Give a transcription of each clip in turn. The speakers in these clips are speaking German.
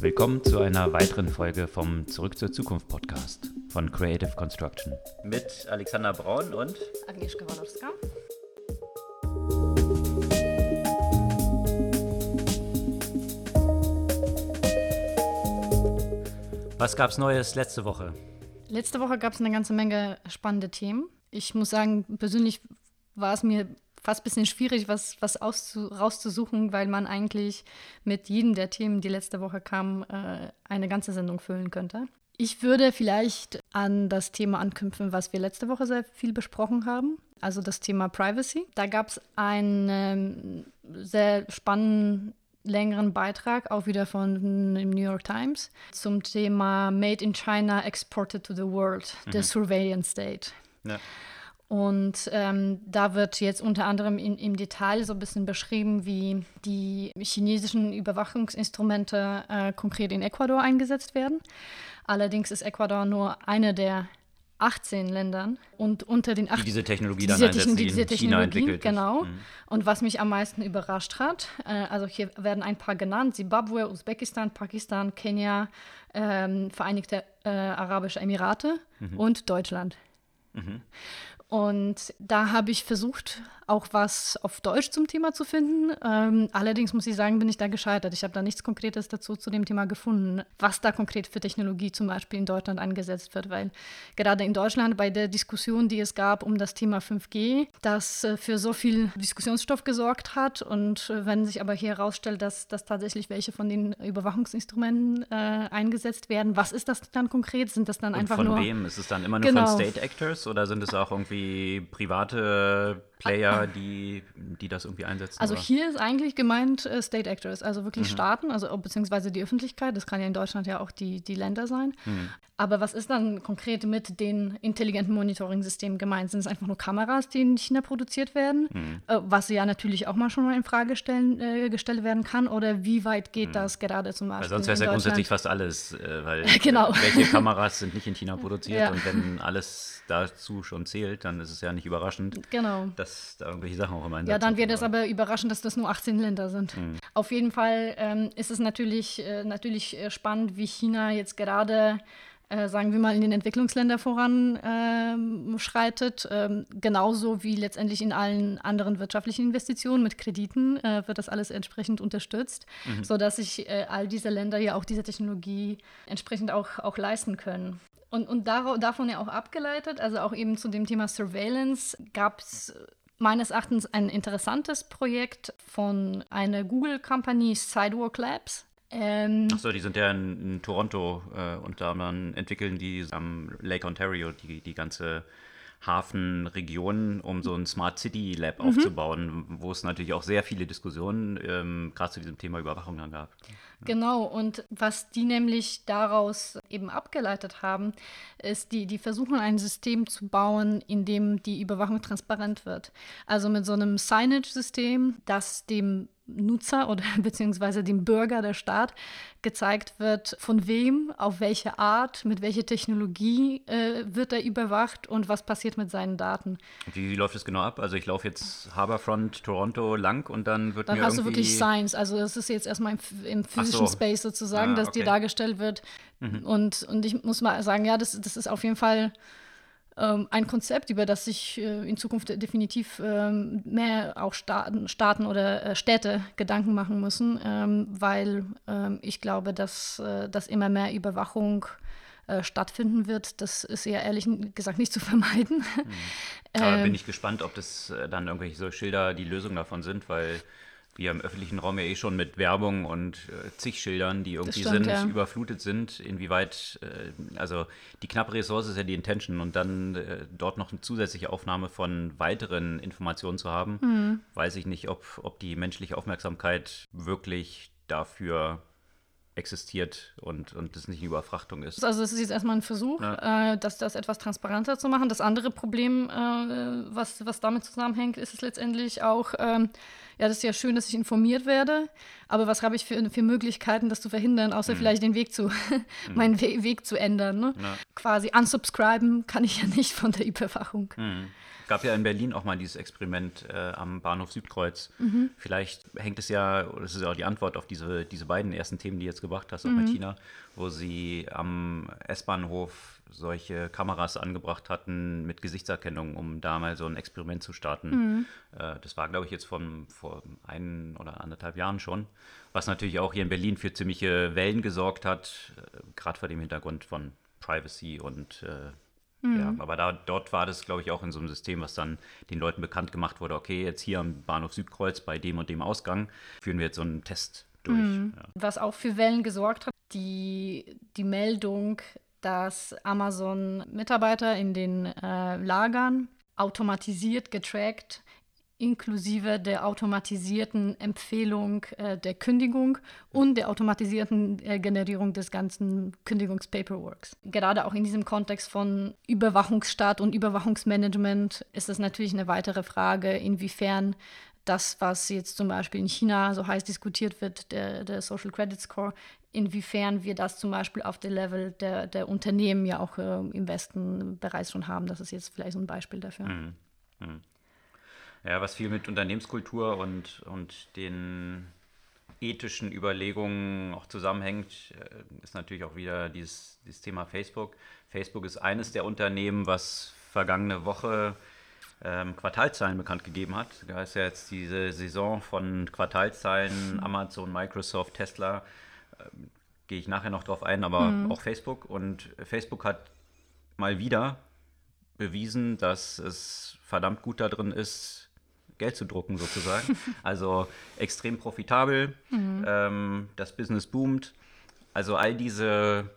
Willkommen zu einer weiteren Folge vom Zurück zur Zukunft Podcast von Creative Construction. Mit Alexander Braun und Agnieszka Walorska. Was gab es Neues letzte Woche? Letzte Woche gab es eine ganze Menge spannende Themen. Ich muss sagen, persönlich war es mir fast ein bisschen schwierig, was, was rauszusuchen, weil man eigentlich mit jedem der Themen, die letzte Woche kamen, äh, eine ganze Sendung füllen könnte. Ich würde vielleicht an das Thema anknüpfen, was wir letzte Woche sehr viel besprochen haben, also das Thema Privacy. Da gab es einen ähm, sehr spannenden längeren Beitrag, auch wieder von dem New York Times, zum Thema Made in China, Exported to the World, mhm. the Surveillance State. Ja. Und ähm, da wird jetzt unter anderem in, im Detail so ein bisschen beschrieben, wie die chinesischen Überwachungsinstrumente äh, konkret in Ecuador eingesetzt werden. Allerdings ist Ecuador nur eine der 18 Ländern und unter den 18 die diese Technologie diese dann einsetzen, die diese in China entwickelt genau. Mhm. Und was mich am meisten überrascht hat, äh, also hier werden ein paar genannt: Zimbabwe, Usbekistan, Pakistan, Kenia, ähm, Vereinigte äh, Arabische Emirate mhm. und Deutschland. Mhm. Und da habe ich versucht, auch was auf Deutsch zum Thema zu finden. Ähm, allerdings muss ich sagen, bin ich da gescheitert. Ich habe da nichts Konkretes dazu zu dem Thema gefunden, was da konkret für Technologie zum Beispiel in Deutschland eingesetzt wird, weil gerade in Deutschland bei der Diskussion, die es gab um das Thema 5G, das äh, für so viel Diskussionsstoff gesorgt hat und äh, wenn sich aber hier herausstellt, dass, dass tatsächlich welche von den Überwachungsinstrumenten äh, eingesetzt werden, was ist das dann konkret? Sind das dann und einfach von nur... Von wem? Ist es dann immer nur genau. von State Actors oder sind es auch irgendwie private Player, die, die das irgendwie einsetzen? Also oder? hier ist eigentlich gemeint äh, State Actors, also wirklich mhm. Staaten, also beziehungsweise die Öffentlichkeit. Das kann ja in Deutschland ja auch die, die Länder sein. Mhm. Aber was ist dann konkret mit den intelligenten Monitoring-Systemen gemeint? Sind es einfach nur Kameras, die in China produziert werden? Mhm. Äh, was ja natürlich auch mal schon mal in Frage stellen, äh, gestellt werden kann. Oder wie weit geht mhm. das gerade zum Beispiel? Weil sonst wäre es ja grundsätzlich fast alles, äh, weil genau. welche Kameras sind nicht in China produziert ja. und wenn alles dazu schon zählt, dann ist es ja nicht überraschend, genau. dass da irgendwelche Sachen auch immer in Ja, dann wird es aber überraschend, dass das nur 18 Länder sind. Mhm. Auf jeden Fall ähm, ist es natürlich, äh, natürlich äh, spannend, wie China jetzt gerade äh, sagen wir mal, in den Entwicklungsländern voranschreitet. Ähm, genauso wie letztendlich in allen anderen wirtschaftlichen Investitionen mit Krediten äh, wird das alles entsprechend unterstützt, mhm. sodass sich äh, all diese Länder ja auch diese Technologie entsprechend auch, auch leisten können. Und, und davon ja auch abgeleitet, also auch eben zu dem Thema Surveillance, gab es meines Erachtens ein interessantes Projekt von einer Google-Company Sidewalk Labs. Ähm, Achso, die sind ja in, in Toronto äh, und da entwickeln die am Lake Ontario die, die ganze Hafenregion, um so ein Smart City Lab mhm. aufzubauen, wo es natürlich auch sehr viele Diskussionen ähm, gerade zu diesem Thema Überwachung dann gab. Ja. Genau, und was die nämlich daraus eben abgeleitet haben, ist, die, die versuchen ein System zu bauen, in dem die Überwachung transparent wird. Also mit so einem Signage-System, das dem Nutzer oder beziehungsweise dem Bürger der Staat gezeigt wird, von wem, auf welche Art, mit welcher Technologie äh, wird er überwacht und was passiert mit seinen Daten. Wie, wie läuft es genau ab? Also ich laufe jetzt Harbourfront Toronto lang und dann wird dann mir hast du wirklich Science, also das ist jetzt erstmal im, im physischen so. Space sozusagen, ah, dass okay. dir dargestellt wird. Mhm. Und, und ich muss mal sagen, ja, das, das ist auf jeden Fall ähm, ein Konzept, über das sich äh, in Zukunft definitiv ähm, mehr auch Staaten, Staaten oder äh, Städte Gedanken machen müssen, ähm, weil ähm, ich glaube, dass, äh, dass immer mehr Überwachung äh, stattfinden wird. Das ist ja ehrlich gesagt nicht zu vermeiden. Mhm. Aber bin ähm, ich gespannt, ob das äh, dann irgendwelche so Schilder die Lösung davon sind, weil wir im öffentlichen Raum ja eh schon mit Werbung und äh, zig Schildern, die irgendwie stimmt, sind, ja. überflutet sind, inwieweit, äh, also die knappe Ressource ist ja die Intention und dann äh, dort noch eine zusätzliche Aufnahme von weiteren Informationen zu haben, mhm. weiß ich nicht, ob, ob die menschliche Aufmerksamkeit wirklich dafür existiert und, und das nicht eine Überfrachtung ist. Also es ist jetzt erstmal ein Versuch, ja. äh, das, das etwas transparenter zu machen. Das andere Problem, äh, was, was damit zusammenhängt, ist es letztendlich auch, ähm, ja, das ist ja schön, dass ich informiert werde, aber was habe ich für, für Möglichkeiten, das zu verhindern, außer mhm. vielleicht den Weg zu, mhm. meinen We Weg zu ändern. Ne? Quasi unsubscriben kann ich ja nicht von der Überwachung. Mhm gab ja in Berlin auch mal dieses Experiment äh, am Bahnhof Südkreuz. Mhm. Vielleicht hängt es ja, das ist ja auch die Antwort auf diese, diese beiden ersten Themen, die du jetzt gebracht hast, auch mhm. Martina, wo sie am S-Bahnhof solche Kameras angebracht hatten mit Gesichtserkennung, um da mal so ein Experiment zu starten. Mhm. Äh, das war, glaube ich, jetzt von, vor ein oder anderthalb Jahren schon, was natürlich auch hier in Berlin für ziemliche Wellen gesorgt hat, äh, gerade vor dem Hintergrund von Privacy und äh, Mhm. Ja, aber da, dort war das, glaube ich, auch in so einem System, was dann den Leuten bekannt gemacht wurde, okay, jetzt hier am Bahnhof Südkreuz bei dem und dem Ausgang führen wir jetzt so einen Test durch. Mhm. Ja. Was auch für Wellen gesorgt hat, die, die Meldung, dass Amazon Mitarbeiter in den äh, Lagern automatisiert getrackt inklusive der automatisierten Empfehlung äh, der Kündigung und der automatisierten äh, Generierung des ganzen Kündigungspaperworks. Gerade auch in diesem Kontext von Überwachungsstaat und Überwachungsmanagement ist es natürlich eine weitere Frage, inwiefern das, was jetzt zum Beispiel in China so heiß diskutiert wird, der, der Social Credit Score, inwiefern wir das zum Beispiel auf dem Level der, der Unternehmen ja auch äh, im Westen bereits schon haben. Das ist jetzt vielleicht so ein Beispiel dafür. Mhm. Mhm. Ja, was viel mit Unternehmenskultur und, und den ethischen Überlegungen auch zusammenhängt, äh, ist natürlich auch wieder dieses, dieses Thema Facebook. Facebook ist eines der Unternehmen, was vergangene Woche ähm, Quartalzahlen bekannt gegeben hat. Da ist ja jetzt diese Saison von Quartalzahlen, Amazon, Microsoft, Tesla, ähm, gehe ich nachher noch drauf ein, aber mhm. auch Facebook. Und Facebook hat mal wieder bewiesen, dass es verdammt gut darin ist, Geld zu drucken sozusagen. also extrem profitabel, mhm. ähm, das Business boomt. Also all diese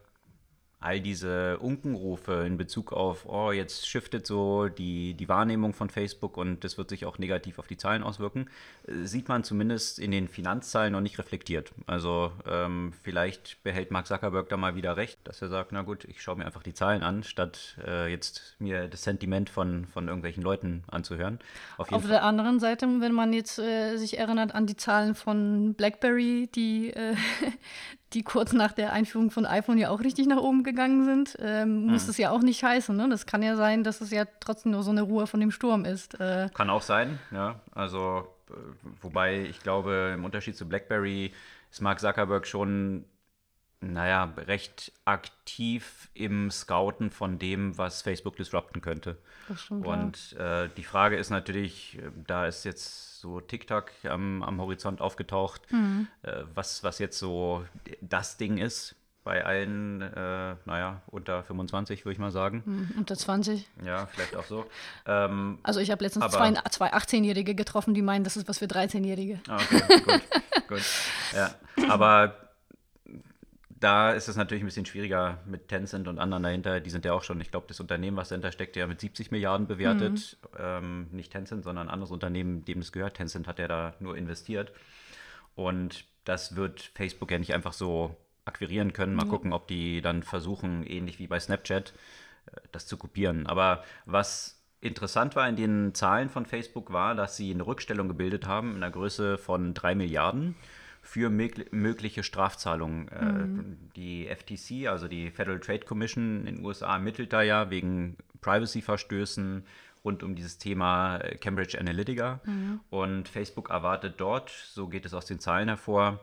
all diese Unkenrufe in Bezug auf, oh, jetzt shiftet so die, die Wahrnehmung von Facebook und das wird sich auch negativ auf die Zahlen auswirken, äh, sieht man zumindest in den Finanzzahlen noch nicht reflektiert. Also ähm, vielleicht behält Mark Zuckerberg da mal wieder recht, dass er sagt, na gut, ich schaue mir einfach die Zahlen an, statt äh, jetzt mir das Sentiment von, von irgendwelchen Leuten anzuhören. Auf, auf der anderen Seite, wenn man jetzt äh, sich erinnert an die Zahlen von BlackBerry, die äh, die kurz nach der Einführung von iPhone ja auch richtig nach oben gegangen sind, ähm, muss es ja auch nicht heißen. Ne? Das kann ja sein, dass es ja trotzdem nur so eine Ruhe von dem Sturm ist. Äh, kann auch sein, ja. Also, äh, wobei ich glaube, im Unterschied zu BlackBerry ist Mark Zuckerberg schon naja, recht aktiv im Scouten von dem, was Facebook disrupten könnte. Das stimmt, Und äh, die Frage ist natürlich, äh, da ist jetzt so TikTok am, am Horizont aufgetaucht, mhm. äh, was, was jetzt so das Ding ist bei allen, äh, naja, unter 25, würde ich mal sagen. Mhm, unter 20. Ja, vielleicht auch so. Ähm, also ich habe letztens aber, zwei, zwei 18-Jährige getroffen, die meinen, das ist was für 13-Jährige. Ah, okay, gut, gut. Ja, aber da ist es natürlich ein bisschen schwieriger mit Tencent und anderen dahinter. Die sind ja auch schon, ich glaube, das Unternehmen, was dahinter steckt, ja mit 70 Milliarden bewertet. Mhm. Ähm, nicht Tencent, sondern ein anderes Unternehmen, dem es gehört. Tencent hat ja da nur investiert. Und das wird Facebook ja nicht einfach so akquirieren können. Mal mhm. gucken, ob die dann versuchen, ähnlich wie bei Snapchat, äh, das zu kopieren. Aber was interessant war in den Zahlen von Facebook war, dass sie eine Rückstellung gebildet haben in der Größe von 3 Milliarden für mögliche Strafzahlungen. Äh, mhm. Die FTC, also die Federal Trade Commission in den USA, ermittelt da ja wegen Privacy-Verstößen rund um dieses Thema äh, Cambridge Analytica. Mhm. Und Facebook erwartet dort, so geht es aus den Zahlen hervor,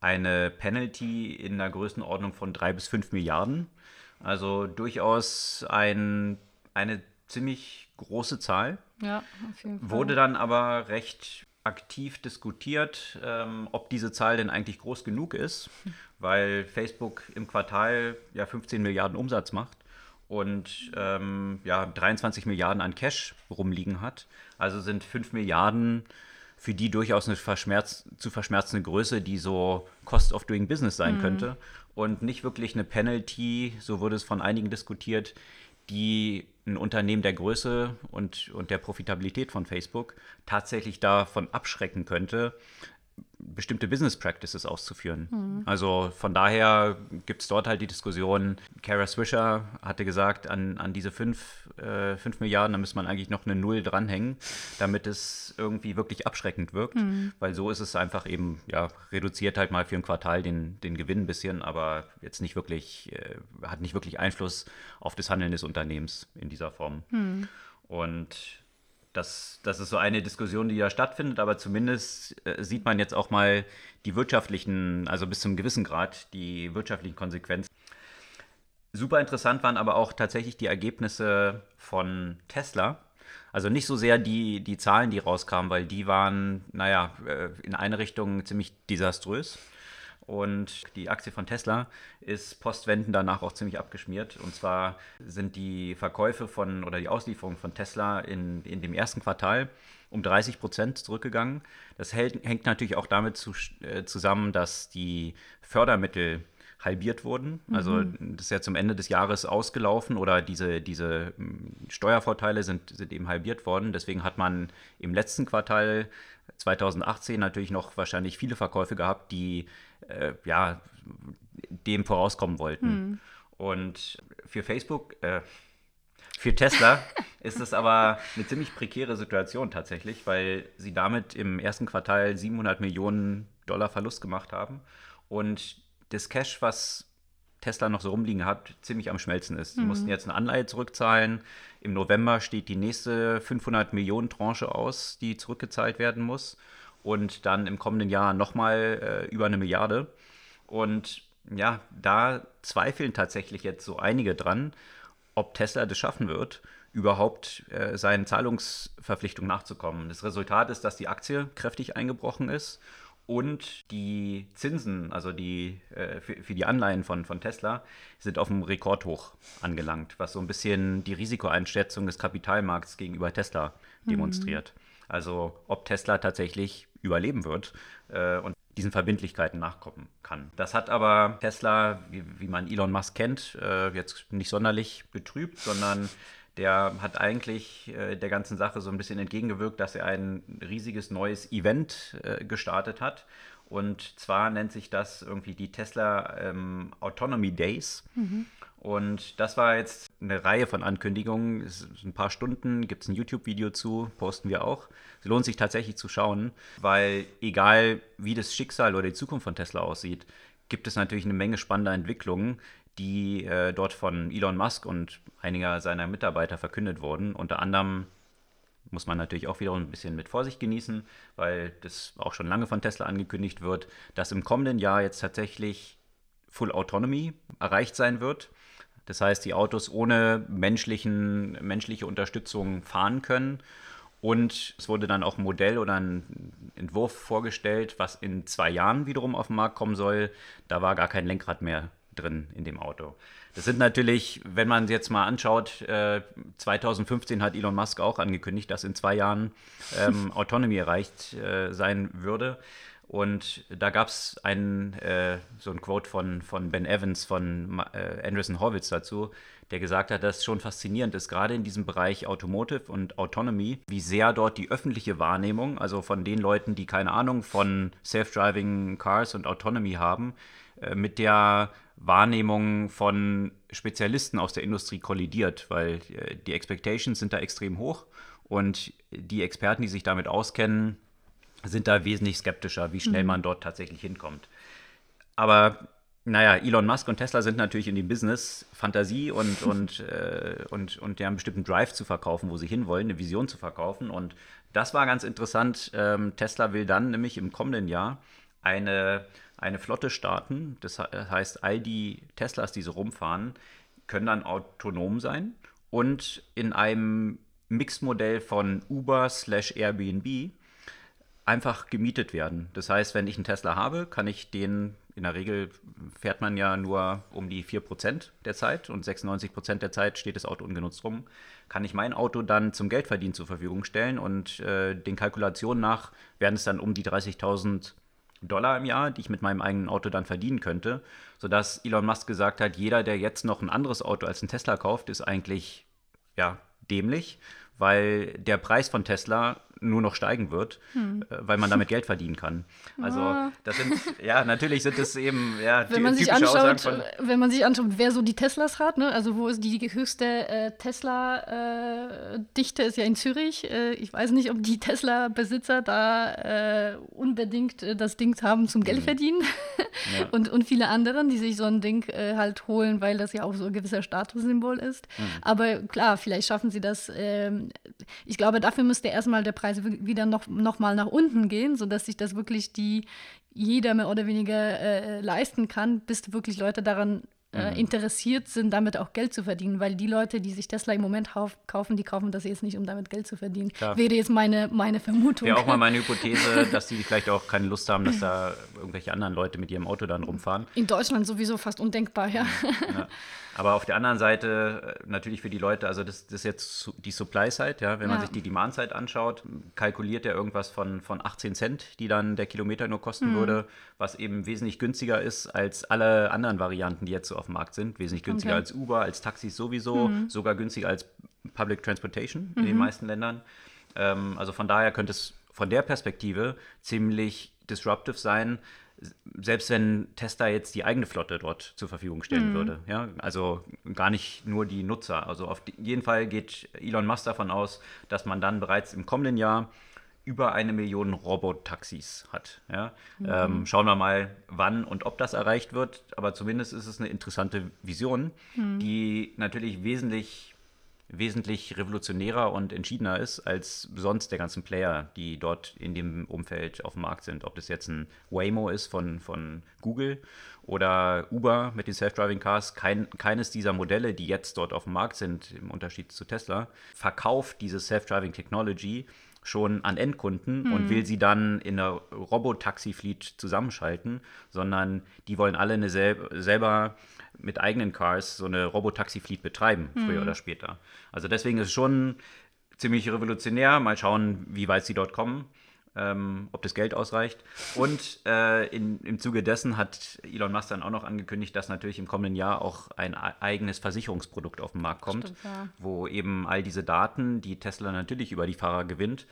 eine Penalty in der Größenordnung von drei bis fünf Milliarden. Also durchaus ein, eine ziemlich große Zahl. Ja, auf jeden Fall. Wurde dann aber recht aktiv diskutiert, ähm, ob diese Zahl denn eigentlich groß genug ist, weil Facebook im Quartal ja 15 Milliarden Umsatz macht und ähm, ja 23 Milliarden an Cash rumliegen hat. Also sind 5 Milliarden für die durchaus eine verschmerz zu verschmerzende Größe, die so Cost of Doing Business sein mhm. könnte und nicht wirklich eine Penalty, so wurde es von einigen diskutiert, die ein Unternehmen der Größe und, und der Profitabilität von Facebook tatsächlich davon abschrecken könnte, bestimmte Business Practices auszuführen. Mhm. Also von daher gibt es dort halt die Diskussion, Kara Swisher hatte gesagt, an, an diese fünf äh, 5 Milliarden, dann müsste man eigentlich noch eine Null dranhängen, damit es irgendwie wirklich abschreckend wirkt. Mhm. Weil so ist es einfach eben, ja, reduziert halt mal für ein Quartal den, den Gewinn ein bisschen, aber jetzt nicht wirklich, äh, hat nicht wirklich Einfluss auf das Handeln des Unternehmens in dieser Form. Mhm. Und das, das ist so eine Diskussion, die ja stattfindet, aber zumindest äh, sieht man jetzt auch mal die wirtschaftlichen, also bis zum gewissen Grad die wirtschaftlichen Konsequenzen. Super interessant waren aber auch tatsächlich die Ergebnisse von Tesla. Also nicht so sehr die, die Zahlen, die rauskamen, weil die waren, naja, äh, in eine Richtung ziemlich desaströs. Und die Aktie von Tesla ist postwenden danach auch ziemlich abgeschmiert. Und zwar sind die Verkäufe von oder die Auslieferungen von Tesla in, in dem ersten Quartal um 30 Prozent zurückgegangen. Das hält, hängt natürlich auch damit zu, äh, zusammen, dass die Fördermittel halbiert wurden. Also mhm. das ist ja zum Ende des Jahres ausgelaufen oder diese, diese hm, Steuervorteile sind, sind eben halbiert worden. Deswegen hat man im letzten Quartal 2018 natürlich noch wahrscheinlich viele Verkäufe gehabt, die äh, ja dem vorauskommen wollten. Mhm. Und für Facebook, äh, für Tesla ist es aber eine ziemlich prekäre Situation tatsächlich, weil sie damit im ersten Quartal 700 Millionen Dollar Verlust gemacht haben und das Cash, was Tesla noch so rumliegen hat, ziemlich am Schmelzen ist. Sie mhm. mussten jetzt eine Anleihe zurückzahlen. Im November steht die nächste 500 Millionen Tranche aus, die zurückgezahlt werden muss. Und dann im kommenden Jahr nochmal äh, über eine Milliarde. Und ja, da zweifeln tatsächlich jetzt so einige dran, ob Tesla das schaffen wird, überhaupt äh, seinen Zahlungsverpflichtungen nachzukommen. Das Resultat ist, dass die Aktie kräftig eingebrochen ist und die Zinsen, also die äh, für, für, die Anleihen von, von Tesla, sind auf einem Rekordhoch angelangt, was so ein bisschen die Risikoeinschätzung des Kapitalmarkts gegenüber Tesla demonstriert. Mhm. Also ob Tesla tatsächlich überleben wird äh, und diesen Verbindlichkeiten nachkommen kann. Das hat aber Tesla, wie, wie man Elon Musk kennt, äh, jetzt nicht sonderlich betrübt, sondern der hat eigentlich äh, der ganzen Sache so ein bisschen entgegengewirkt, dass er ein riesiges neues Event äh, gestartet hat. Und zwar nennt sich das irgendwie die Tesla ähm, Autonomy Days. Mhm. Und das war jetzt eine Reihe von Ankündigungen. Es ist ein paar Stunden, gibt es ein YouTube-Video zu, posten wir auch. Es lohnt sich tatsächlich zu schauen, weil egal wie das Schicksal oder die Zukunft von Tesla aussieht, gibt es natürlich eine Menge spannender Entwicklungen, die äh, dort von Elon Musk und einiger seiner Mitarbeiter verkündet wurden. Unter anderem muss man natürlich auch wieder ein bisschen mit Vorsicht genießen, weil das auch schon lange von Tesla angekündigt wird, dass im kommenden Jahr jetzt tatsächlich Full Autonomy erreicht sein wird. Das heißt, die Autos ohne menschlichen, menschliche Unterstützung fahren können. Und es wurde dann auch ein Modell oder ein Entwurf vorgestellt, was in zwei Jahren wiederum auf den Markt kommen soll. Da war gar kein Lenkrad mehr drin in dem Auto. Das sind natürlich, wenn man jetzt mal anschaut, äh, 2015 hat Elon Musk auch angekündigt, dass in zwei Jahren ähm, Autonomy erreicht äh, sein würde. Und da gab es äh, so ein Quote von, von Ben Evans von äh, Anderson Horwitz dazu, der gesagt hat, dass es schon faszinierend ist, gerade in diesem Bereich Automotive und Autonomy, wie sehr dort die öffentliche Wahrnehmung, also von den Leuten, die keine Ahnung von Self-Driving Cars und Autonomy haben, äh, mit der Wahrnehmung von Spezialisten aus der Industrie kollidiert, weil äh, die Expectations sind da extrem hoch und die Experten, die sich damit auskennen, sind da wesentlich skeptischer, wie schnell mhm. man dort tatsächlich hinkommt. Aber naja, Elon Musk und Tesla sind natürlich in dem Business, Fantasie und, und, äh, und, und der einen bestimmten Drive zu verkaufen, wo sie hinwollen, eine Vision zu verkaufen. Und das war ganz interessant. Ähm, Tesla will dann nämlich im kommenden Jahr eine eine Flotte starten. Das heißt, all die Teslas, die so rumfahren, können dann autonom sein und in einem Mixmodell von Uber slash Airbnb einfach gemietet werden. Das heißt, wenn ich einen Tesla habe, kann ich den, in der Regel fährt man ja nur um die 4% der Zeit und 96% der Zeit steht das Auto ungenutzt rum, kann ich mein Auto dann zum Geldverdienen zur Verfügung stellen und äh, den Kalkulationen nach werden es dann um die 30.000 Dollar im Jahr, die ich mit meinem eigenen Auto dann verdienen könnte, sodass Elon Musk gesagt hat, jeder, der jetzt noch ein anderes Auto als ein Tesla kauft, ist eigentlich ja dämlich, weil der Preis von Tesla nur noch steigen wird, hm. Äh, weil man damit Geld verdienen kann. Also ah. das sind, ja, natürlich sind es eben ja, wenn man sich anschaut, wenn man sich anschaut, wer so die Teslas hat, ne? also wo ist die höchste äh, Tesla-Dichte, äh, ist ja in Zürich. Äh, ich weiß nicht, ob die Tesla-Besitzer da äh, unbedingt äh, das Ding haben zum Geld mhm. verdienen ja. und, und viele anderen, die sich so ein Ding halt holen, weil das ja auch so ein gewisser Statussymbol ist. Mhm. Aber klar, vielleicht schaffen sie das. Ähm, ich glaube, dafür müsste erstmal der Preis wieder noch, noch mal nach unten gehen, sodass sich das wirklich die jeder mehr oder weniger äh, leisten kann, bis wirklich Leute daran äh, mhm. interessiert sind, damit auch Geld zu verdienen, weil die Leute, die sich Tesla im Moment kaufen, die kaufen das jetzt nicht, um damit Geld zu verdienen. Klar. Wäre jetzt meine, meine Vermutung. Wäre auch mal meine Hypothese, dass die vielleicht auch keine Lust haben, dass da irgendwelche anderen Leute mit ihrem Auto dann rumfahren. In Deutschland sowieso fast undenkbar, ja. ja. Aber auf der anderen Seite äh, natürlich für die Leute, also das, das ist jetzt die Supply-Side, ja, wenn man ja. sich die Demand-Side anschaut, kalkuliert er irgendwas von, von 18 Cent, die dann der Kilometer nur kosten mhm. würde, was eben wesentlich günstiger ist als alle anderen Varianten, die jetzt so auf dem Markt sind. Wesentlich günstiger okay. als Uber, als Taxis sowieso, mhm. sogar günstiger als Public Transportation in den mhm. meisten Ländern. Ähm, also von daher könnte es von der Perspektive ziemlich disruptive sein, selbst wenn Tesla jetzt die eigene Flotte dort zur Verfügung stellen mhm. würde. Ja? Also gar nicht nur die Nutzer. Also auf jeden Fall geht Elon Musk davon aus, dass man dann bereits im kommenden Jahr über eine Million Robotaxis hat. Ja? Mhm. Ähm, schauen wir mal, wann und ob das erreicht wird. Aber zumindest ist es eine interessante Vision, mhm. die natürlich wesentlich wesentlich revolutionärer und entschiedener ist als sonst der ganzen Player, die dort in dem Umfeld auf dem Markt sind. Ob das jetzt ein Waymo ist von, von Google oder Uber mit den Self-Driving Cars, kein, keines dieser Modelle, die jetzt dort auf dem Markt sind, im Unterschied zu Tesla, verkauft diese Self-Driving Technology schon an Endkunden mhm. und will sie dann in einer Robotaxi-Fleet zusammenschalten, sondern die wollen alle eine sel selber mit eigenen Cars so eine Robotaxi-Fleet betreiben, früher mhm. oder später. Also deswegen ist es schon ziemlich revolutionär. Mal schauen, wie weit sie dort kommen. Ähm, ob das Geld ausreicht. Und äh, in, im Zuge dessen hat Elon Musk dann auch noch angekündigt, dass natürlich im kommenden Jahr auch ein eigenes Versicherungsprodukt auf den Markt kommt, Stimmt, ja. wo eben all diese Daten, die Tesla natürlich über die Fahrer gewinnt,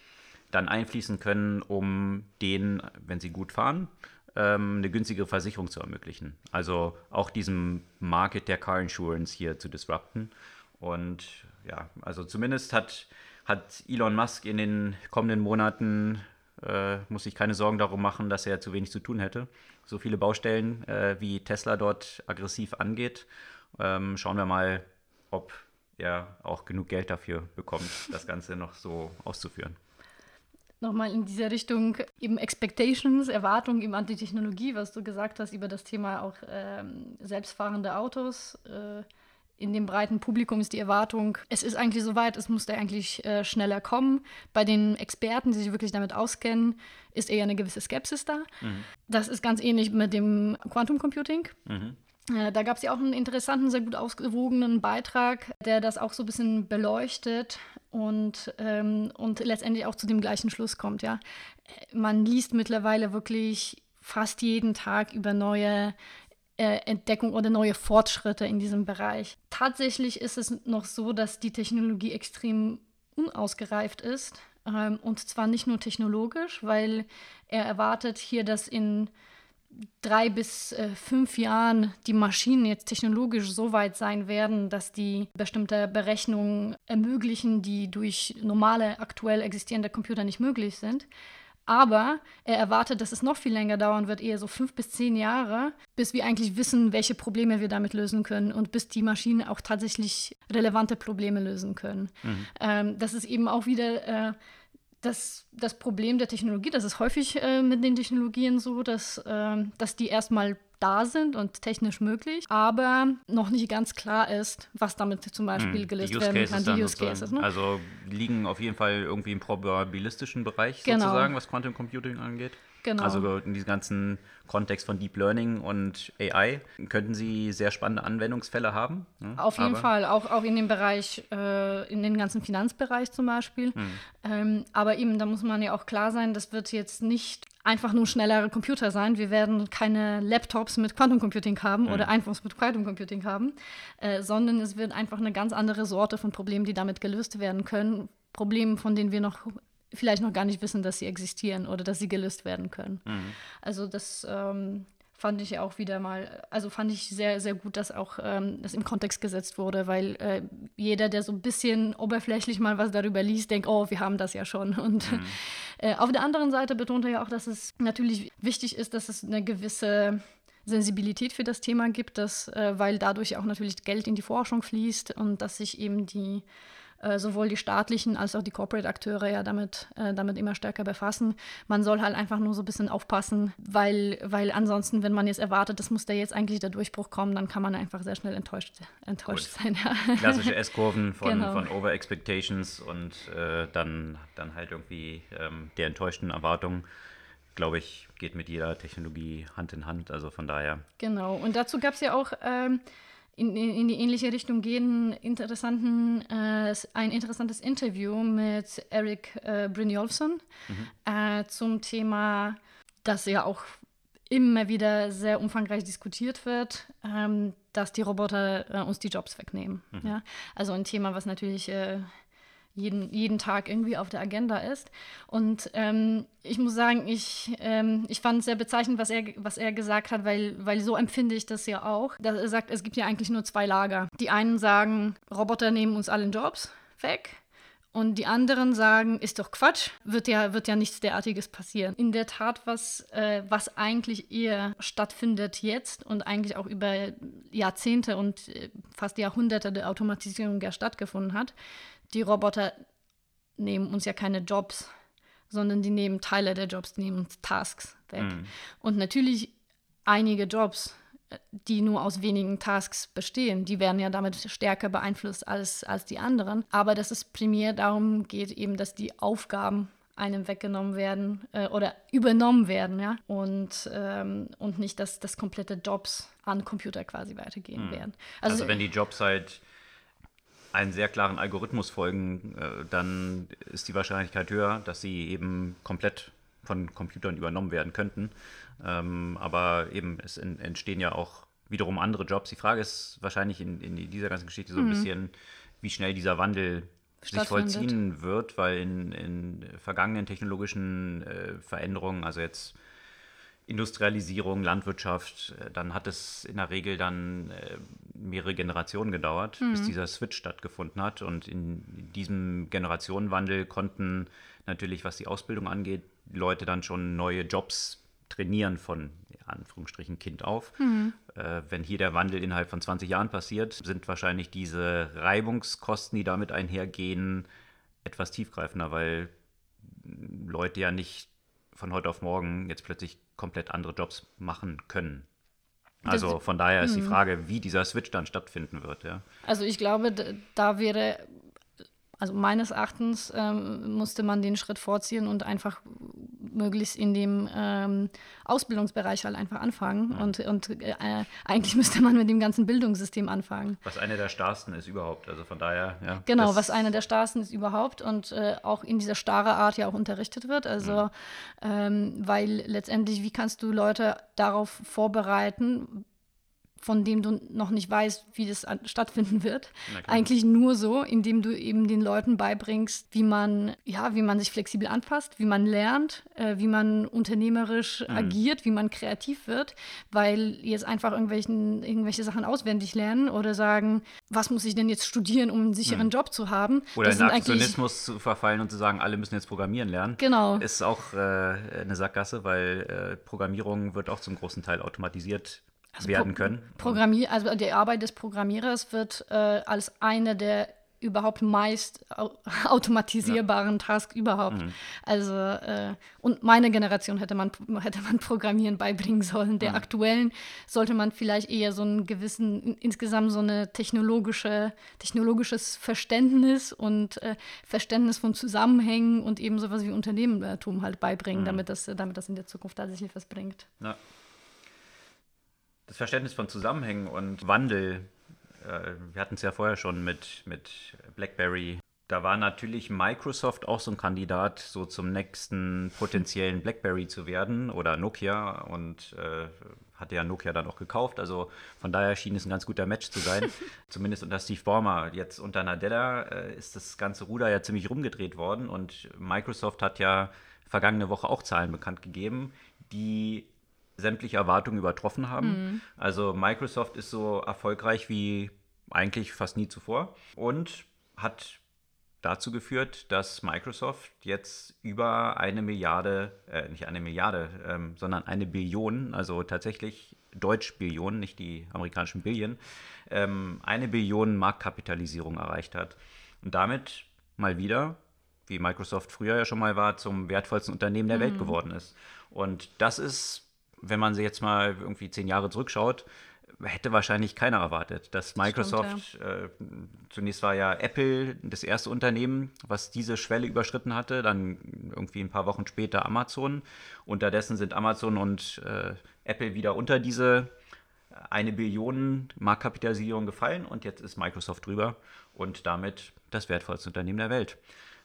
dann einfließen können, um denen, wenn sie gut fahren, ähm, eine günstigere Versicherung zu ermöglichen. Also auch diesem Market der Car Insurance hier zu disrupten. Und ja, also zumindest hat, hat Elon Musk in den kommenden Monaten, äh, muss sich keine Sorgen darum machen, dass er zu wenig zu tun hätte. So viele Baustellen, äh, wie Tesla dort aggressiv angeht. Ähm, schauen wir mal, ob er auch genug Geld dafür bekommt, das Ganze noch so auszuführen nochmal in dieser Richtung eben Expectations, Erwartungen eben an die Technologie, was du gesagt hast über das Thema auch ähm, selbstfahrende Autos. Äh, in dem breiten Publikum ist die Erwartung, es ist eigentlich soweit, es musste eigentlich äh, schneller kommen. Bei den Experten, die sich wirklich damit auskennen, ist eher eine gewisse Skepsis da. Mhm. Das ist ganz ähnlich mit dem Quantum Computing. Mhm. Äh, da gab es ja auch einen interessanten, sehr gut ausgewogenen Beitrag, der das auch so ein bisschen beleuchtet und, ähm, und letztendlich auch zu dem gleichen Schluss kommt. Ja? Man liest mittlerweile wirklich fast jeden Tag über neue äh, Entdeckungen oder neue Fortschritte in diesem Bereich. Tatsächlich ist es noch so, dass die Technologie extrem unausgereift ist. Ähm, und zwar nicht nur technologisch, weil er erwartet hier, dass in drei bis äh, fünf Jahren die Maschinen jetzt technologisch so weit sein werden, dass die bestimmte Berechnungen ermöglichen, die durch normale, aktuell existierende Computer nicht möglich sind. Aber er erwartet, dass es noch viel länger dauern wird, eher so fünf bis zehn Jahre, bis wir eigentlich wissen, welche Probleme wir damit lösen können und bis die Maschinen auch tatsächlich relevante Probleme lösen können. Mhm. Ähm, das ist eben auch wieder äh, das, das Problem der Technologie, das ist häufig äh, mit den Technologien so, dass, äh, dass die erstmal da sind und technisch möglich, aber noch nicht ganz klar ist, was damit zum Beispiel hm, gelöst werden kann, die Use Cases. Ne? Also liegen auf jeden Fall irgendwie im probabilistischen Bereich genau. sozusagen, was Quantum Computing angeht. Genau. Also in diesem ganzen Kontext von Deep Learning und AI könnten Sie sehr spannende Anwendungsfälle haben. Ne? Auf jeden aber Fall, auch, auch in dem Bereich, äh, in den ganzen Finanzbereich zum Beispiel. Hm. Ähm, aber eben, da muss man ja auch klar sein, das wird jetzt nicht einfach nur schnellere Computer sein. Wir werden keine Laptops mit Quantum Computing haben hm. oder iPhones mit Quantum Computing haben, äh, sondern es wird einfach eine ganz andere Sorte von Problemen, die damit gelöst werden können. Problemen, von denen wir noch vielleicht noch gar nicht wissen, dass sie existieren oder dass sie gelöst werden können. Mhm. Also das ähm, fand ich auch wieder mal, also fand ich sehr, sehr gut, dass auch ähm, das im Kontext gesetzt wurde, weil äh, jeder, der so ein bisschen oberflächlich mal was darüber liest, denkt, oh, wir haben das ja schon. Und mhm. äh, auf der anderen Seite betont er ja auch, dass es natürlich wichtig ist, dass es eine gewisse Sensibilität für das Thema gibt, dass, äh, weil dadurch auch natürlich Geld in die Forschung fließt und dass sich eben die äh, sowohl die staatlichen als auch die Corporate-Akteure ja damit, äh, damit immer stärker befassen. Man soll halt einfach nur so ein bisschen aufpassen, weil, weil ansonsten, wenn man jetzt erwartet, das muss da jetzt eigentlich der Durchbruch kommen, dann kann man einfach sehr schnell enttäuscht, enttäuscht sein. Ja. Klassische S-Kurven von, genau. von Over-Expectations und äh, dann, dann halt irgendwie ähm, der enttäuschten Erwartungen glaube ich, geht mit jeder Technologie Hand in Hand. Also von daher. Genau. Und dazu gab es ja auch ähm, in, in, die ähnliche Richtung gehen interessanten, äh, ein interessantes Interview mit Eric äh, Brynjolfsson mhm. äh, zum Thema, das ja auch immer wieder sehr umfangreich diskutiert wird, ähm, dass die Roboter äh, uns die Jobs wegnehmen. Mhm. Ja? Also ein Thema, was natürlich äh, jeden, jeden Tag irgendwie auf der Agenda ist. Und ähm, ich muss sagen, ich, ähm, ich fand es sehr bezeichnend, was er, was er gesagt hat, weil, weil so empfinde ich das ja auch. Dass er sagt, es gibt ja eigentlich nur zwei Lager. Die einen sagen, Roboter nehmen uns allen Jobs weg. Und die anderen sagen, ist doch Quatsch, wird ja, wird ja nichts derartiges passieren. In der Tat, was, äh, was eigentlich eher stattfindet jetzt und eigentlich auch über Jahrzehnte und äh, fast Jahrhunderte der Automatisierung ja stattgefunden hat, die Roboter nehmen uns ja keine Jobs, sondern die nehmen Teile der Jobs, die nehmen uns Tasks weg. Mhm. Und natürlich einige Jobs, die nur aus wenigen Tasks bestehen, die werden ja damit stärker beeinflusst als, als die anderen. Aber dass es primär darum geht, eben, dass die Aufgaben einem weggenommen werden äh, oder übernommen werden, ja. Und, ähm, und nicht, dass, dass komplette Jobs an Computer quasi weitergehen mhm. werden. Also, also wenn die Jobs halt einen sehr klaren Algorithmus folgen, äh, dann ist die Wahrscheinlichkeit höher, dass sie eben komplett von Computern übernommen werden könnten. Ähm, aber eben, es entstehen ja auch wiederum andere Jobs. Die Frage ist wahrscheinlich in, in dieser ganzen Geschichte so ein mhm. bisschen, wie schnell dieser Wandel sich vollziehen wird, weil in, in vergangenen technologischen äh, Veränderungen, also jetzt Industrialisierung, Landwirtschaft, äh, dann hat es in der Regel dann äh, mehrere Generationen gedauert, mhm. bis dieser Switch stattgefunden hat. Und in diesem Generationenwandel konnten natürlich, was die Ausbildung angeht, Leute dann schon neue Jobs trainieren von Anführungsstrichen Kind auf. Mhm. Äh, wenn hier der Wandel innerhalb von 20 Jahren passiert, sind wahrscheinlich diese Reibungskosten, die damit einhergehen, etwas tiefgreifender, weil Leute ja nicht von heute auf morgen jetzt plötzlich komplett andere Jobs machen können. Also von daher ist die mhm. Frage, wie dieser Switch dann stattfinden wird. Ja. Also ich glaube, da wäre also meines Erachtens ähm, musste man den Schritt vorziehen und einfach möglichst in dem ähm, Ausbildungsbereich halt einfach anfangen. Ja. Und, und äh, eigentlich müsste man mit dem ganzen Bildungssystem anfangen. Was eine der starrsten ist überhaupt. Also von daher, ja. Genau, was eine der starrsten ist überhaupt und äh, auch in dieser starre Art ja auch unterrichtet wird. Also, ja. ähm, weil letztendlich, wie kannst du Leute darauf vorbereiten, von dem du noch nicht weißt, wie das stattfinden wird. Eigentlich nur so, indem du eben den Leuten beibringst, wie man, ja, wie man sich flexibel anpasst, wie man lernt, äh, wie man unternehmerisch mhm. agiert, wie man kreativ wird, weil jetzt einfach irgendwelchen, irgendwelche Sachen auswendig lernen oder sagen, was muss ich denn jetzt studieren, um einen sicheren mhm. Job zu haben. Oder in Aktionismus zu verfallen und zu sagen, alle müssen jetzt programmieren lernen. Genau. Ist auch äh, eine Sackgasse, weil äh, Programmierung wird auch zum großen Teil automatisiert also werden können. Programmier also die Arbeit des Programmierers wird äh, als eine der überhaupt meist automatisierbaren ja. Tasks überhaupt. Mhm. Also äh, und meine Generation hätte man hätte man Programmieren beibringen sollen. Der mhm. aktuellen sollte man vielleicht eher so einen gewissen insgesamt so eine technologische technologisches Verständnis und äh, Verständnis von Zusammenhängen und eben sowas wie Unternehmertum halt beibringen, mhm. damit das damit das in der Zukunft tatsächlich was bringt. Ja das Verständnis von Zusammenhängen und Wandel, äh, wir hatten es ja vorher schon mit, mit BlackBerry. Da war natürlich Microsoft auch so ein Kandidat, so zum nächsten potenziellen BlackBerry zu werden oder Nokia und äh, hatte ja Nokia dann auch gekauft. Also von daher schien es ein ganz guter Match zu sein. Zumindest unter Steve Ballmer. Jetzt unter Nadella äh, ist das ganze Ruder ja ziemlich rumgedreht worden und Microsoft hat ja vergangene Woche auch Zahlen bekannt gegeben, die sämtliche Erwartungen übertroffen haben. Mhm. Also Microsoft ist so erfolgreich wie eigentlich fast nie zuvor und hat dazu geführt, dass Microsoft jetzt über eine Milliarde, äh, nicht eine Milliarde, ähm, sondern eine Billion, also tatsächlich Deutsch-Billionen, nicht die amerikanischen Billion, ähm, eine Billion Marktkapitalisierung erreicht hat. Und damit mal wieder, wie Microsoft früher ja schon mal war, zum wertvollsten Unternehmen der mhm. Welt geworden ist. Und das ist, wenn man sich jetzt mal irgendwie zehn Jahre zurückschaut, hätte wahrscheinlich keiner erwartet, dass Microsoft, Stimmt, ja. äh, zunächst war ja Apple das erste Unternehmen, was diese Schwelle überschritten hatte, dann irgendwie ein paar Wochen später Amazon. Unterdessen sind Amazon und äh, Apple wieder unter diese eine Billion Marktkapitalisierung gefallen und jetzt ist Microsoft drüber und damit das wertvollste Unternehmen der Welt.